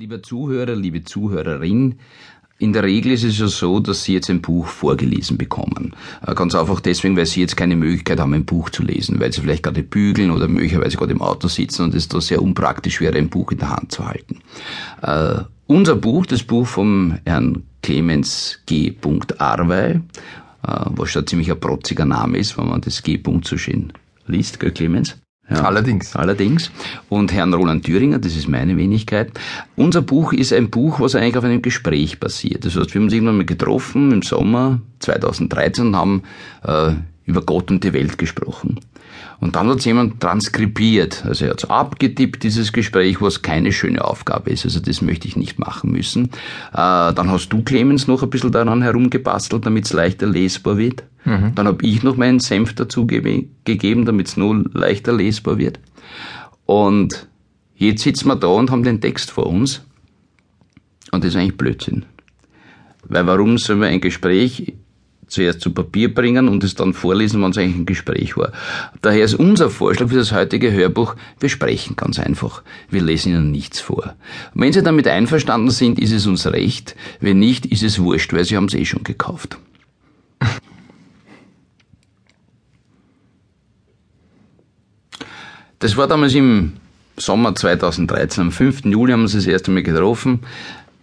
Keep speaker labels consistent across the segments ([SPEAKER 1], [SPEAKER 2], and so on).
[SPEAKER 1] Lieber Zuhörer, liebe Zuhörerin, in der Regel ist es ja so, dass Sie jetzt ein Buch vorgelesen bekommen. Äh, ganz einfach deswegen, weil Sie jetzt keine Möglichkeit haben, ein Buch zu lesen, weil Sie vielleicht gerade bügeln oder möglicherweise gerade im Auto sitzen und es da sehr unpraktisch wäre, ein Buch in der Hand zu halten. Uh, unser Buch, das Buch vom Herrn Clemens G. Arwey, uh, was schon ziemlich ein protziger Name ist, wenn man das G. so schön liest, gell, Clemens?
[SPEAKER 2] Ja, allerdings.
[SPEAKER 1] Allerdings. Und Herrn Roland Thüringer, das ist meine Wenigkeit. Unser Buch ist ein Buch, was eigentlich auf einem Gespräch basiert. Das heißt, wir haben uns irgendwann mal getroffen im Sommer 2013 und haben äh, über Gott und die Welt gesprochen. Und dann hat es jemand transkribiert, also er hat es abgetippt, dieses Gespräch, was keine schöne Aufgabe ist, also das möchte ich nicht machen müssen. Äh, dann hast du, Clemens, noch ein bisschen daran herumgebastelt, damit es leichter lesbar wird. Mhm. Dann habe ich noch meinen Senf dazu ge gegeben, damit es nur leichter lesbar wird. Und jetzt sitzen wir da und haben den Text vor uns. Und das ist eigentlich Blödsinn. Weil warum sollen wir ein Gespräch zuerst zu Papier bringen und es dann vorlesen, wenn es eigentlich ein Gespräch war. Daher ist unser Vorschlag für das heutige Hörbuch, wir sprechen ganz einfach. Wir lesen Ihnen nichts vor. Und wenn Sie damit einverstanden sind, ist es uns recht. Wenn nicht, ist es wurscht, weil Sie haben es eh schon gekauft. Das war damals im Sommer 2013. Am 5. Juli haben wir uns das erste Mal getroffen.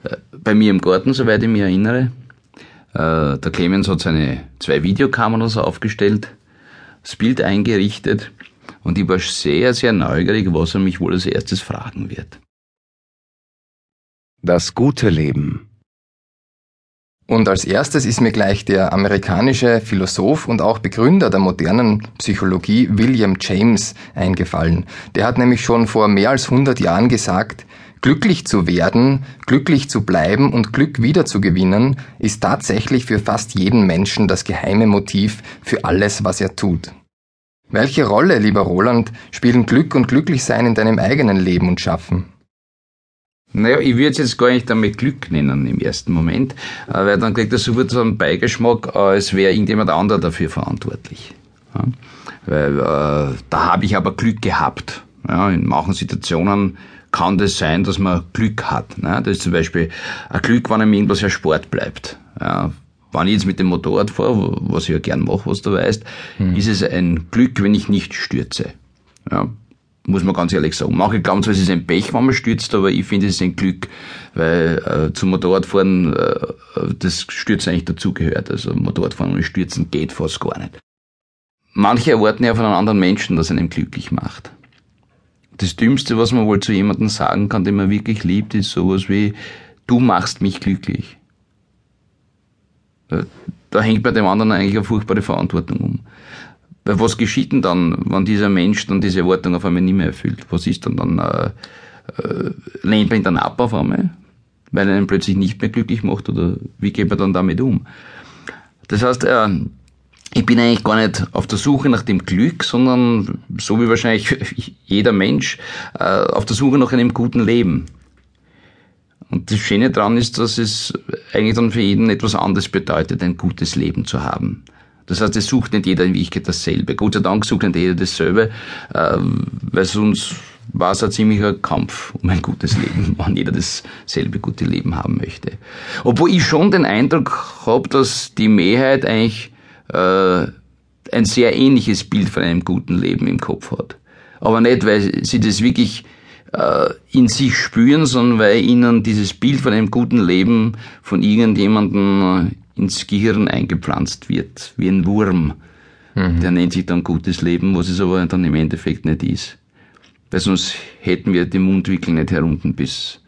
[SPEAKER 1] Äh, bei mir im Garten, soweit ich mich erinnere. Äh, der Clemens hat seine zwei Videokameras aufgestellt, das Bild eingerichtet und ich war sehr, sehr neugierig, was er mich wohl als erstes fragen wird.
[SPEAKER 3] Das gute Leben.
[SPEAKER 2] Und als erstes ist mir gleich der amerikanische Philosoph und auch Begründer der modernen Psychologie William James eingefallen. Der hat nämlich schon vor mehr als 100 Jahren gesagt, Glücklich zu werden, glücklich zu bleiben und Glück wiederzugewinnen, ist tatsächlich für fast jeden Menschen das geheime Motiv für alles, was er tut. Welche Rolle, lieber Roland, spielen Glück und Glücklichsein in deinem eigenen Leben und Schaffen?
[SPEAKER 1] Naja, ich würde es jetzt gar nicht damit Glück nennen im ersten Moment, äh, weil dann kriegt das so einen Beigeschmack, als wäre irgendjemand anderer dafür verantwortlich. Ja? Weil äh, da habe ich aber Glück gehabt. Ja, in manchen Situationen kann das sein, dass man Glück hat. Ne? Das ist zum Beispiel ein Glück, wenn einem irgendwas ja Sport bleibt. Ja, wenn ich jetzt mit dem Motorrad fahre, was ich ja gern mache, was du weißt, mhm. ist es ein Glück, wenn ich nicht stürze. Ja, muss man ganz ehrlich sagen. Manche glauben zwar, es ist ein Pech, wenn man stürzt, aber ich finde, es ist ein Glück, weil äh, zum Motorradfahren äh, das Stürzen eigentlich dazugehört. Also Motorradfahren und Stürzen geht fast gar nicht. Manche erwarten ja von einem anderen Menschen, dass er einem glücklich macht. Das Dümmste, was man wohl zu jemandem sagen kann, den man wirklich liebt, ist sowas wie, du machst mich glücklich. Da hängt bei dem anderen eigentlich eine furchtbare Verantwortung um. Weil was geschieht denn dann, wenn dieser Mensch dann diese Erwartung auf einmal nicht mehr erfüllt? Was ist dann dann? Äh, äh, lehnt man ihn dann ab auf einmal, weil er ihn plötzlich nicht mehr glücklich macht? Oder wie geht man dann damit um? Das heißt, äh, ich bin eigentlich gar nicht auf der Suche nach dem Glück, sondern so wie wahrscheinlich jeder Mensch äh, auf der Suche nach einem guten Leben. Und das Schöne daran ist, dass es eigentlich dann für jeden etwas anderes bedeutet, ein gutes Leben zu haben. Das heißt, es sucht nicht jeder in Wirklichkeit dasselbe. Gott sei Dank sucht nicht jeder dasselbe, äh, weil sonst war es ein ziemlicher Kampf um ein gutes Leben, wenn jeder dasselbe gute Leben haben möchte. Obwohl ich schon den Eindruck habe, dass die Mehrheit eigentlich äh, ein sehr ähnliches Bild von einem guten Leben im Kopf hat. Aber nicht, weil sie das wirklich äh, in sich spüren, sondern weil ihnen dieses Bild von einem guten Leben von irgendjemandem äh, ins Gehirn eingepflanzt wird, wie ein Wurm. Mhm. Der nennt sich dann gutes Leben, was es aber dann im Endeffekt nicht ist. Weil sonst hätten wir die Mundwickel nicht herunten bis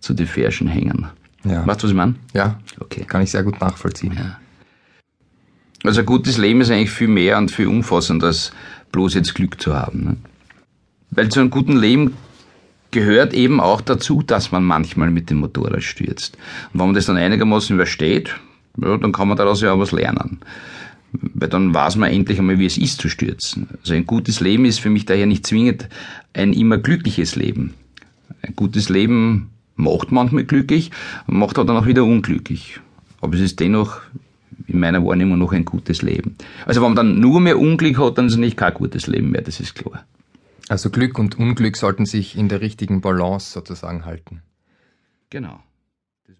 [SPEAKER 1] zu den Ferschen hängen.
[SPEAKER 2] Ja.
[SPEAKER 1] Weißt du, was ich meine?
[SPEAKER 2] Ja, okay. Kann ich sehr gut nachvollziehen. Ja.
[SPEAKER 1] Also ein gutes Leben ist eigentlich viel mehr und viel umfassender als bloß jetzt Glück zu haben. Ne? Weil zu einem guten Leben gehört eben auch dazu, dass man manchmal mit dem Motorrad stürzt. Und wenn man das dann einigermaßen übersteht, ja, dann kann man daraus ja auch was lernen. Weil dann weiß man endlich einmal, wie es ist zu stürzen. Also ein gutes Leben ist für mich daher nicht zwingend ein immer glückliches Leben. Ein gutes Leben macht manchmal glücklich, macht aber dann auch wieder unglücklich. Aber es ist dennoch in meiner Wahrnehmung noch ein gutes Leben. Also wenn man dann nur mehr Unglück hat, dann ist es nicht kein gutes Leben mehr, das ist klar.
[SPEAKER 2] Also Glück und Unglück sollten sich in der richtigen Balance sozusagen halten.
[SPEAKER 1] Genau.